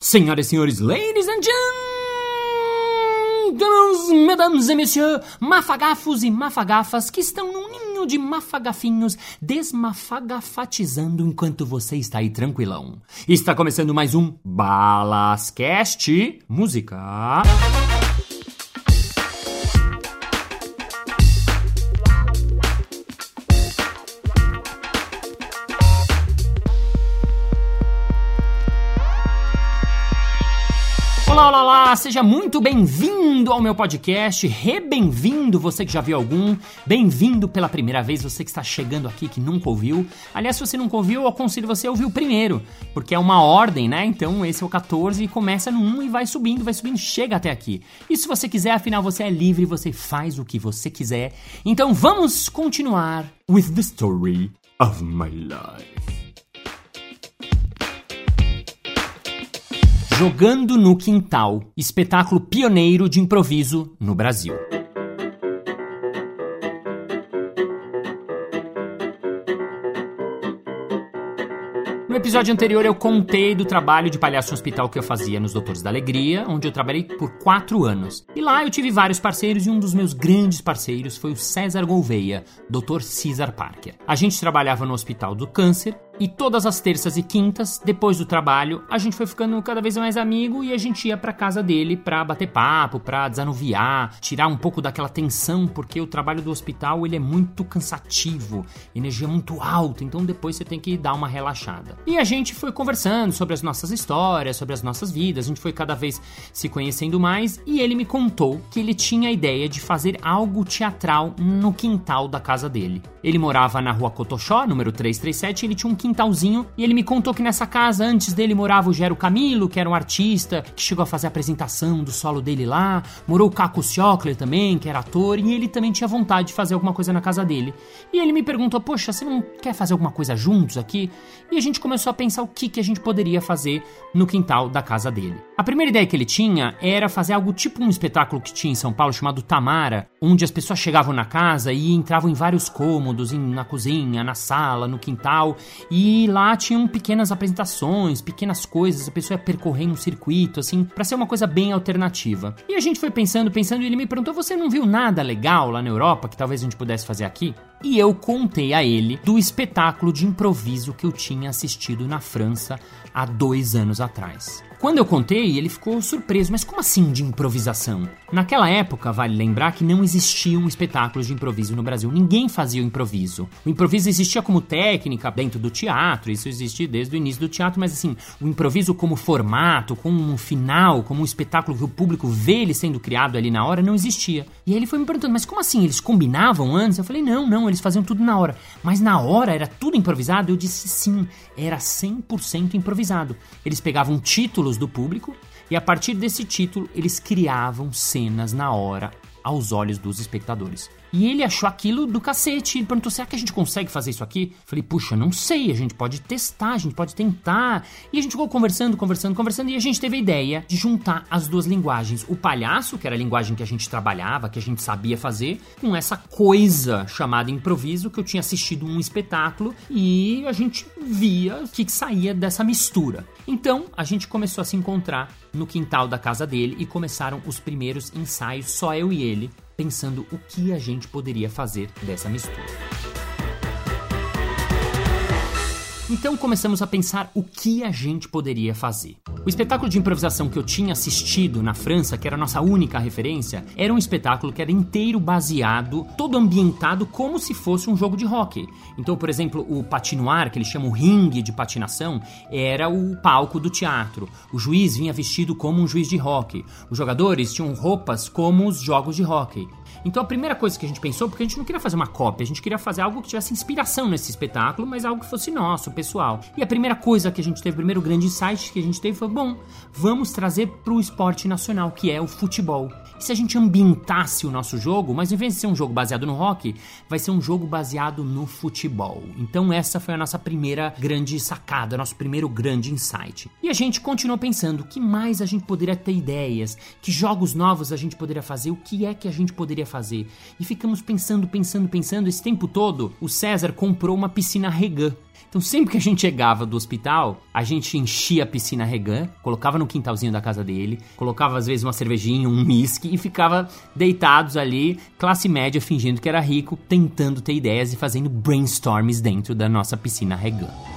Senhoras e senhores, ladies and gentlemen, mesdames et messieurs, mafagafos e mafagafas que estão num ninho de mafagafinhos desmafagafatizando enquanto você está aí tranquilão. Está começando mais um Balascast Música. Olá, olá, olá! Seja muito bem-vindo ao meu podcast, re-bem-vindo você que já viu algum, bem-vindo pela primeira vez você que está chegando aqui que nunca ouviu. Aliás, se você nunca ouviu, eu aconselho você a ouvir o primeiro, porque é uma ordem, né? Então esse é o 14 e começa no 1 e vai subindo, vai subindo, chega até aqui. E se você quiser, afinal você é livre, você faz o que você quiser. Então vamos continuar with the story of my life. Jogando no Quintal espetáculo pioneiro de improviso no Brasil. No episódio anterior eu contei do trabalho de palhaço no hospital que eu fazia nos Doutores da Alegria, onde eu trabalhei por quatro anos. E lá eu tive vários parceiros e um dos meus grandes parceiros foi o César Gouveia, Dr. Cesar Parker. A gente trabalhava no Hospital do Câncer e todas as terças e quintas, depois do trabalho, a gente foi ficando cada vez mais amigo e a gente ia pra casa dele pra bater papo, pra desanuviar, tirar um pouco daquela tensão, porque o trabalho do hospital ele é muito cansativo, energia muito alta, então depois você tem que dar uma relaxada. E a gente foi conversando sobre as nossas histórias, sobre as nossas vidas, a gente foi cada vez se conhecendo mais e ele me contou que ele tinha a ideia de fazer algo teatral no quintal da casa dele. Ele morava na rua Cotoxó, número 337, e ele tinha um quintalzinho e ele me contou que nessa casa antes dele morava o Gero Camilo, que era um artista que chegou a fazer a apresentação do solo dele lá, morou o Caco Ciocler também, que era ator, e ele também tinha vontade de fazer alguma coisa na casa dele. E ele me perguntou: "Poxa, você não quer fazer alguma coisa juntos aqui?" E a gente começou a pensar o que que a gente poderia fazer no quintal da casa dele. A primeira ideia que ele tinha era fazer algo tipo um espetáculo que tinha em São Paulo chamado Tamara, onde as pessoas chegavam na casa e entravam em vários cômodos, na cozinha, na sala, no quintal, e lá tinham pequenas apresentações, pequenas coisas, a pessoa ia percorrendo um circuito, assim, para ser uma coisa bem alternativa. E a gente foi pensando, pensando, e ele me perguntou: você não viu nada legal lá na Europa que talvez a gente pudesse fazer aqui? E eu contei a ele do espetáculo de improviso que eu tinha assistido na França há dois anos atrás. Quando eu contei, ele ficou surpreso, mas como assim de improvisação? Naquela época, vale lembrar que não existiam espetáculos de improviso no Brasil. Ninguém fazia o improviso. O improviso existia como técnica dentro do teatro, isso existe desde o início do teatro, mas assim, o improviso como formato, como um final, como um espetáculo que o público vê ele sendo criado ali na hora, não existia. E aí ele foi me perguntando, mas como assim? Eles combinavam antes? Eu falei, não, não, eles faziam tudo na hora. Mas na hora era tudo improvisado? Eu disse sim, era 100% improvisado. Eles pegavam títulos do público e a partir desse título eles criavam cenas na hora aos olhos dos espectadores. E ele achou aquilo do cacete. Ele perguntou: será que a gente consegue fazer isso aqui? Falei: puxa, não sei. A gente pode testar, a gente pode tentar. E a gente ficou conversando, conversando, conversando. E a gente teve a ideia de juntar as duas linguagens: o palhaço, que era a linguagem que a gente trabalhava, que a gente sabia fazer, com essa coisa chamada improviso, que eu tinha assistido um espetáculo e a gente via o que, que saía dessa mistura. Então a gente começou a se encontrar no quintal da casa dele e começaram os primeiros ensaios, só eu e ele, pensando o que a gente poderia fazer dessa mistura. Então começamos a pensar o que a gente poderia fazer. O espetáculo de improvisação que eu tinha assistido na França, que era a nossa única referência, era um espetáculo que era inteiro baseado, todo ambientado como se fosse um jogo de hockey. Então, por exemplo, o patinoar, que eles chamam ringue de patinação, era o palco do teatro. O juiz vinha vestido como um juiz de hockey. Os jogadores tinham roupas como os jogos de hockey. Então a primeira coisa que a gente pensou, porque a gente não queria fazer uma cópia, a gente queria fazer algo que tivesse inspiração nesse espetáculo, mas algo que fosse nosso, pessoal. E a primeira coisa que a gente teve, o primeiro grande insight que a gente teve foi: bom, vamos trazer para o esporte nacional, que é o futebol. E se a gente ambientasse o nosso jogo, mas em vez de ser um jogo baseado no rock, vai ser um jogo baseado no futebol. Então essa foi a nossa primeira grande sacada, nosso primeiro grande insight. E a gente continuou pensando, o que mais a gente poderia ter ideias? Que jogos novos a gente poderia fazer? O que é que a gente poderia fazer? E ficamos pensando, pensando, pensando. Esse tempo todo, o César comprou uma piscina Regan. Então sempre que a gente chegava do hospital, a gente enchia a piscina Regan, colocava no quintalzinho da casa dele, colocava às vezes uma cervejinha, um whisky e ficava deitados ali, classe média, fingindo que era rico, tentando ter ideias e fazendo brainstorms dentro da nossa piscina Regan.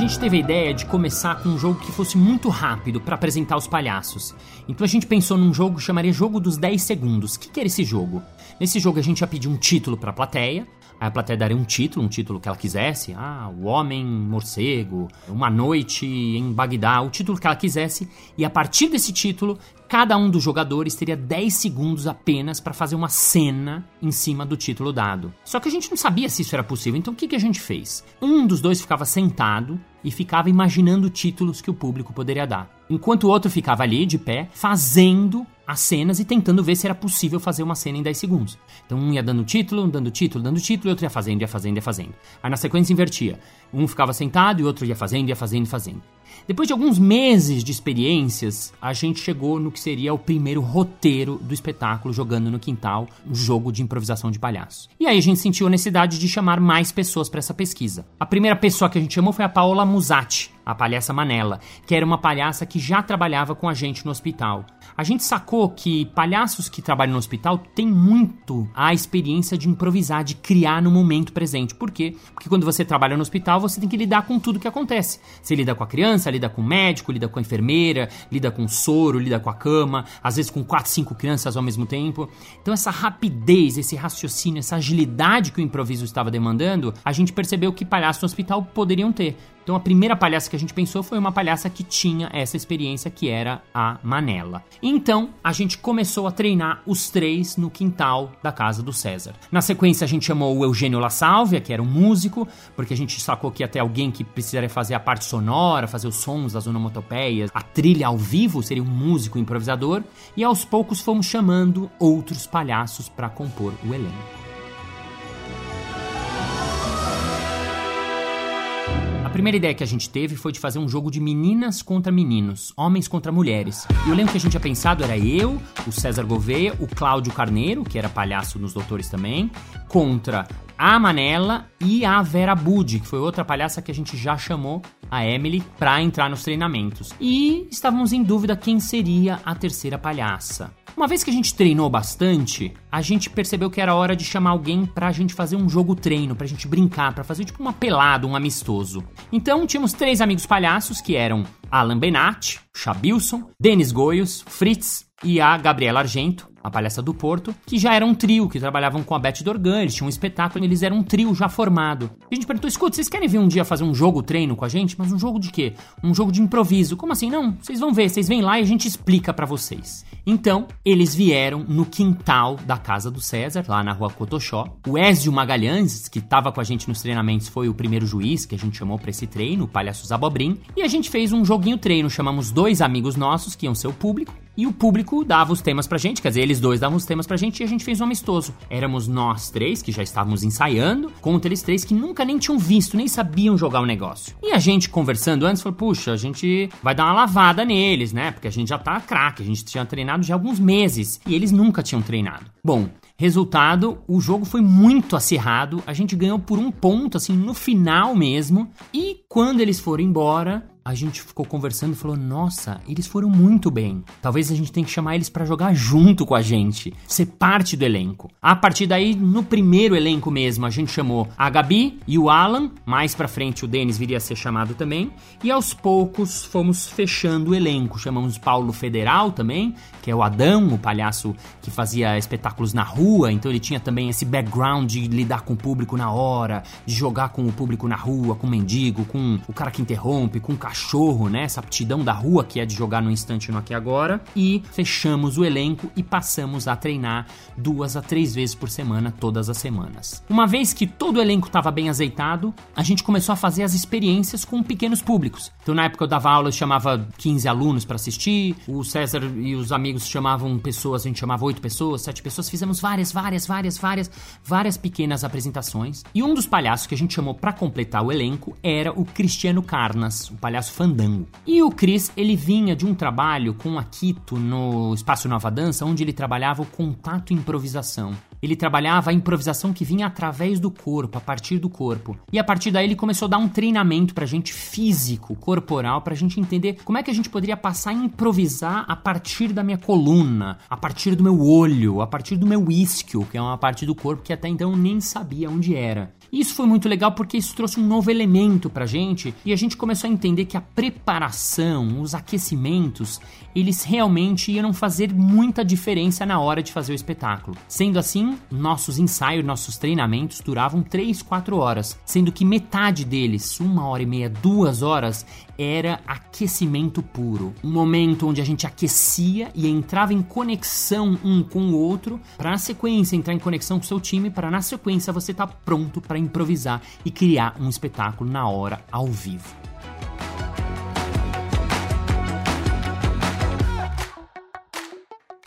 Gente teve a ideia de começar com um jogo que fosse muito rápido para apresentar os palhaços. Então a gente pensou num jogo que chamaria Jogo dos 10 Segundos. O que, que era esse jogo? Nesse jogo a gente ia pedir um título para a plateia, Aí a plateia daria um título, um título que ela quisesse. Ah, O Homem Morcego, Uma Noite em Bagdá, o título que ela quisesse. E a partir desse título, cada um dos jogadores teria 10 segundos apenas para fazer uma cena em cima do título dado. Só que a gente não sabia se isso era possível, então o que, que a gente fez? Um dos dois ficava sentado e ficava imaginando títulos que o público poderia dar, enquanto o outro ficava ali de pé, fazendo as cenas e tentando ver se era possível fazer uma cena em 10 segundos. Então um ia dando título, dando título, dando título, e outro ia fazendo, ia fazendo, ia fazendo. Aí na sequência invertia. Um ficava sentado e o outro ia fazendo, ia fazendo, fazendo. Depois de alguns meses de experiências, a gente chegou no que seria o primeiro roteiro do espetáculo Jogando no Quintal, um jogo de improvisação de palhaço. E aí a gente sentiu a necessidade de chamar mais pessoas para essa pesquisa. A primeira pessoa que a gente chamou foi a Paola Musatti, a palhaça Manela, que era uma palhaça que já trabalhava com a gente no hospital. A gente sacou que palhaços que trabalham no hospital têm muito a experiência de improvisar, de criar no momento presente. Por quê? Porque quando você trabalha no hospital, você tem que lidar com tudo que acontece. Você lida com a criança, lida com o médico, lida com a enfermeira, lida com o soro, lida com a cama, às vezes com quatro, cinco crianças ao mesmo tempo. Então essa rapidez, esse raciocínio, essa agilidade que o improviso estava demandando, a gente percebeu que palhaços no hospital poderiam ter. Então a primeira palhaça que a gente pensou foi uma palhaça que tinha essa experiência que era a Manela. Então a gente começou a treinar os três no quintal da casa do César. Na sequência a gente chamou o Eugênio La Salvia, que era um músico, porque a gente sacou que ter alguém que precisaria fazer a parte sonora, fazer os sons das onomatopeias, a trilha ao vivo, seria um músico improvisador, e aos poucos fomos chamando outros palhaços para compor o elenco. A primeira ideia que a gente teve foi de fazer um jogo de meninas contra meninos, homens contra mulheres. E eu lembro que a gente tinha pensado era eu, o César Gouveia, o Cláudio Carneiro, que era palhaço nos Doutores também, contra a Manela e a Vera Budi, que foi outra palhaça que a gente já chamou a Emily para entrar nos treinamentos. E estávamos em dúvida quem seria a terceira palhaça. Uma vez que a gente treinou bastante, a gente percebeu que era hora de chamar alguém pra gente fazer um jogo treino, pra gente brincar, pra fazer tipo uma pelada, um amistoso. Então tínhamos três amigos palhaços que eram Alan Benatti, Chabilson, Denis Goios, Fritz e a Gabriela Argento a Palhaça do Porto, que já era um trio, que trabalhavam com a Beth Dorgan, eles tinham um espetáculo, eles eram um trio já formado. A gente perguntou, escuta, vocês querem vir um dia fazer um jogo treino com a gente? Mas um jogo de quê? Um jogo de improviso. Como assim? Não, vocês vão ver, vocês vêm lá e a gente explica para vocês. Então, eles vieram no quintal da casa do César, lá na rua Cotoxó. O Ézio Magalhães, que estava com a gente nos treinamentos, foi o primeiro juiz que a gente chamou para esse treino, o Palhaço Zabobrim. E a gente fez um joguinho treino, chamamos dois amigos nossos, que iam ser o público, e o público dava os temas pra gente, quer dizer, eles dois davam os temas pra gente e a gente fez um amistoso. Éramos nós três, que já estávamos ensaiando, contra eles três que nunca nem tinham visto, nem sabiam jogar o negócio. E a gente conversando antes falou: puxa, a gente vai dar uma lavada neles, né? Porque a gente já tá craque, a gente tinha treinado já alguns meses e eles nunca tinham treinado. Bom, Resultado, o jogo foi muito acirrado, a gente ganhou por um ponto, assim, no final mesmo. E quando eles foram embora, a gente ficou conversando e falou: Nossa, eles foram muito bem. Talvez a gente tenha que chamar eles para jogar junto com a gente, ser parte do elenco. A partir daí, no primeiro elenco mesmo, a gente chamou a Gabi e o Alan. Mais pra frente, o Denis viria a ser chamado também. E aos poucos fomos fechando o elenco. Chamamos Paulo Federal também, que é o Adão, o palhaço que fazia espetáculos na rua. Então ele tinha também esse background de lidar com o público na hora, de jogar com o público na rua, com o mendigo, com o cara que interrompe, com o cachorro, né? Essa aptidão da rua que é de jogar no instante no aqui agora. E fechamos o elenco e passamos a treinar duas a três vezes por semana, todas as semanas. Uma vez que todo o elenco estava bem azeitado, a gente começou a fazer as experiências com pequenos públicos. Então, na época eu dava aula, eu chamava 15 alunos para assistir, o César e os amigos chamavam pessoas, a gente chamava oito pessoas, sete pessoas, fizemos várias, várias, várias, várias, várias pequenas apresentações. E um dos palhaços que a gente chamou para completar o elenco era o Cristiano Carnas, o palhaço Fandango. E o Chris, ele vinha de um trabalho com a Akito no Espaço Nova Dança, onde ele trabalhava o contato e improvisação. Ele trabalhava a improvisação que vinha através do corpo, a partir do corpo. E a partir daí ele começou a dar um treinamento pra gente físico, corporal, pra gente entender como é que a gente poderia passar a improvisar a partir da minha coluna, a partir do meu olho, a partir do meu isquio, que é uma parte do corpo que até então eu nem sabia onde era. Isso foi muito legal porque isso trouxe um novo elemento pra gente e a gente começou a entender que a preparação, os aquecimentos, eles realmente iam fazer muita diferença na hora de fazer o espetáculo. Sendo assim, nossos ensaios, nossos treinamentos duravam 3, 4 horas, sendo que metade deles, uma hora e meia, duas horas, era aquecimento puro. Um momento onde a gente aquecia e entrava em conexão um com o outro, para na sequência entrar em conexão com o seu time, para na sequência você estar tá pronto para improvisar e criar um espetáculo na hora ao vivo.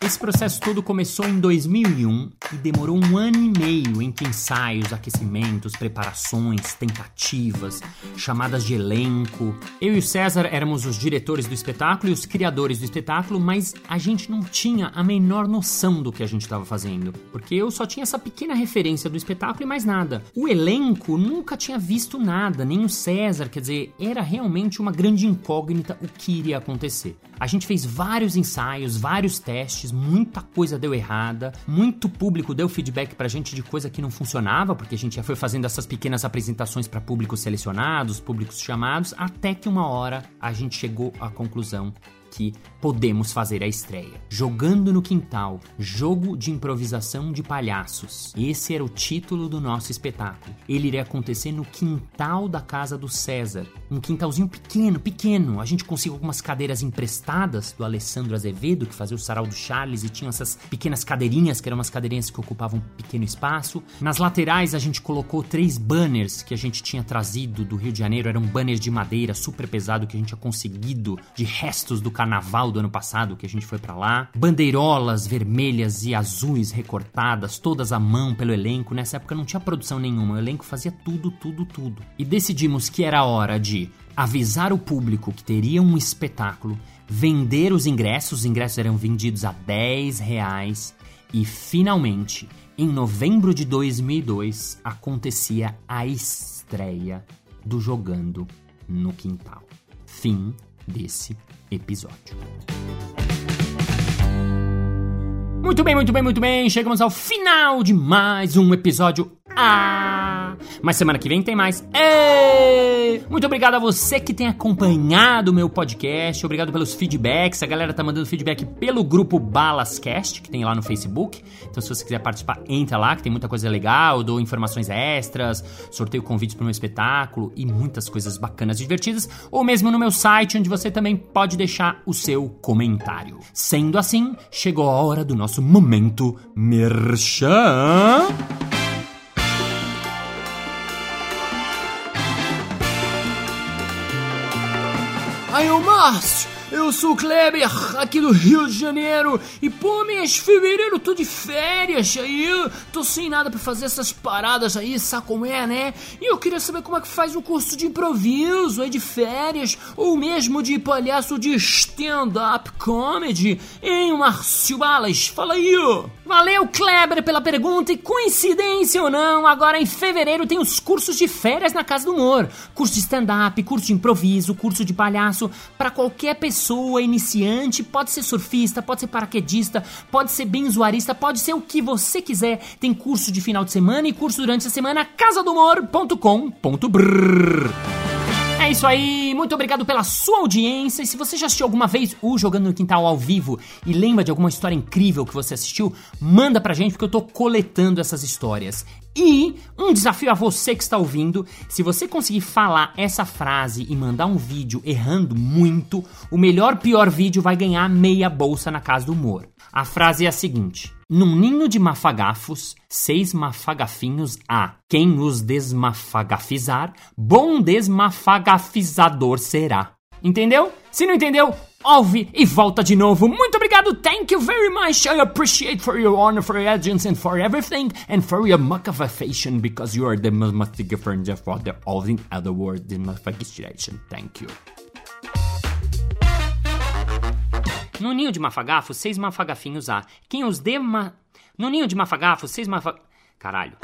Esse processo todo começou em 2001 e demorou um ano e meio entre ensaios, aquecimentos, preparações, tentativas, chamadas de elenco. Eu e o César éramos os diretores do espetáculo e os criadores do espetáculo, mas a gente não tinha a menor noção do que a gente estava fazendo, porque eu só tinha essa pequena referência do espetáculo e mais nada. O elenco nunca tinha visto nada, nem o César, quer dizer, era realmente uma grande incógnita o que iria acontecer. A gente fez vários ensaios, vários testes, muita coisa deu errada, muito público deu feedback pra gente de coisa que não funcionava, porque a gente já foi fazendo essas pequenas apresentações para públicos selecionados, públicos chamados, até que uma hora a gente chegou à conclusão que podemos fazer a estreia. Jogando no Quintal, jogo de improvisação de palhaços. Esse era o título do nosso espetáculo. Ele iria acontecer no quintal da casa do César. Um quintalzinho pequeno, pequeno. A gente conseguiu algumas cadeiras emprestadas do Alessandro Azevedo, que fazia o sarau do Charles, e tinha essas pequenas cadeirinhas, que eram umas cadeirinhas que ocupavam um pequeno espaço. Nas laterais a gente colocou três banners que a gente tinha trazido do Rio de Janeiro. Eram banners de madeira super pesado que a gente tinha conseguido de restos do carnaval do ano passado que a gente foi para lá. Bandeirolas vermelhas e azuis recortadas, todas à mão pelo elenco. Nessa época não tinha produção nenhuma, o elenco fazia tudo, tudo, tudo. E decidimos que era hora de avisar o público que teria um espetáculo, vender os ingressos, os ingressos eram vendidos a 10 reais e finalmente, em novembro de 2002, acontecia a estreia do Jogando no Quintal. Fim desse episódio. Muito bem, muito bem, muito bem. Chegamos ao final de mais um episódio. Ah! Mas semana que vem tem mais. Ei! Muito obrigado a você que tem acompanhado o meu podcast. Obrigado pelos feedbacks. A galera tá mandando feedback pelo grupo Balascast, que tem lá no Facebook. Então, se você quiser participar, entra lá, que tem muita coisa legal. Eu dou informações extras, sorteio convites para meu espetáculo e muitas coisas bacanas e divertidas. Ou mesmo no meu site, onde você também pode deixar o seu comentário. Sendo assim, chegou a hora do nosso momento merchan. Márcio, eu sou o Kleber, aqui do Rio de Janeiro. E pô, mês fevereiro, tô de férias aí. Tô sem nada pra fazer essas paradas aí, sabe como é, né? E eu queria saber como é que faz um curso de improviso aí de férias, ou mesmo de palhaço de stand-up comedy. Hein, Márcio Balas? Fala aí, ó. Valeu, Kleber, pela pergunta. E coincidência ou não, agora em fevereiro tem os cursos de férias na Casa do Humor. Curso de stand-up, curso de improviso, curso de palhaço, para qualquer pessoa pessoa iniciante, pode ser surfista, pode ser paraquedista, pode ser benzoarista, pode ser o que você quiser. Tem curso de final de semana e curso durante a semana casadomor.com.br. É isso aí, muito obrigado pela sua audiência. E se você já assistiu alguma vez o Jogando no Quintal ao vivo e lembra de alguma história incrível que você assistiu, manda pra gente porque eu tô coletando essas histórias. E um desafio a você que está ouvindo: se você conseguir falar essa frase e mandar um vídeo errando muito, o melhor pior vídeo vai ganhar meia bolsa na casa do humor. A frase é a seguinte: Num ninho de mafagafos, seis mafagafinhos há. Quem os desmafagafizar, bom desmafagafizador será. Entendeu? Se não entendeu, ouve e volta de novo. Muito obrigado. Thank you very much. I appreciate for your honor, for your agents, and for everything, and for your motivation because you are the most friend for the all in other words, the motivation. Thank you. No ninho de mafagafos, seis mafagafinhos há. Quem os dema... No ninho de mafagafo, seis mafagafos. Caralho.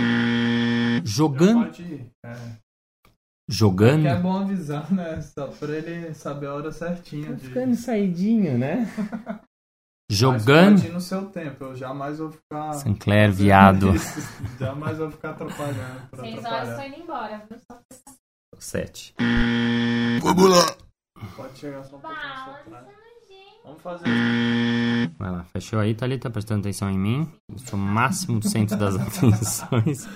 Jogando. É. Jogando. Que é bom avisar, né? Só pra ele saber a hora certinha. Tá De... ficando saidinho, né? Mas Jogando. ir no seu tempo, eu jamais vou ficar. Sinclair, viado. Jamais vou ficar atrapalhando. Seis horas tô indo embora, viu? Só pra Sete. Pode chegar só um pouquinho só. Vamos fazer. Vai lá, fechou aí, Thalita? Prestando atenção em mim. Eu sou o máximo do centro das atenções.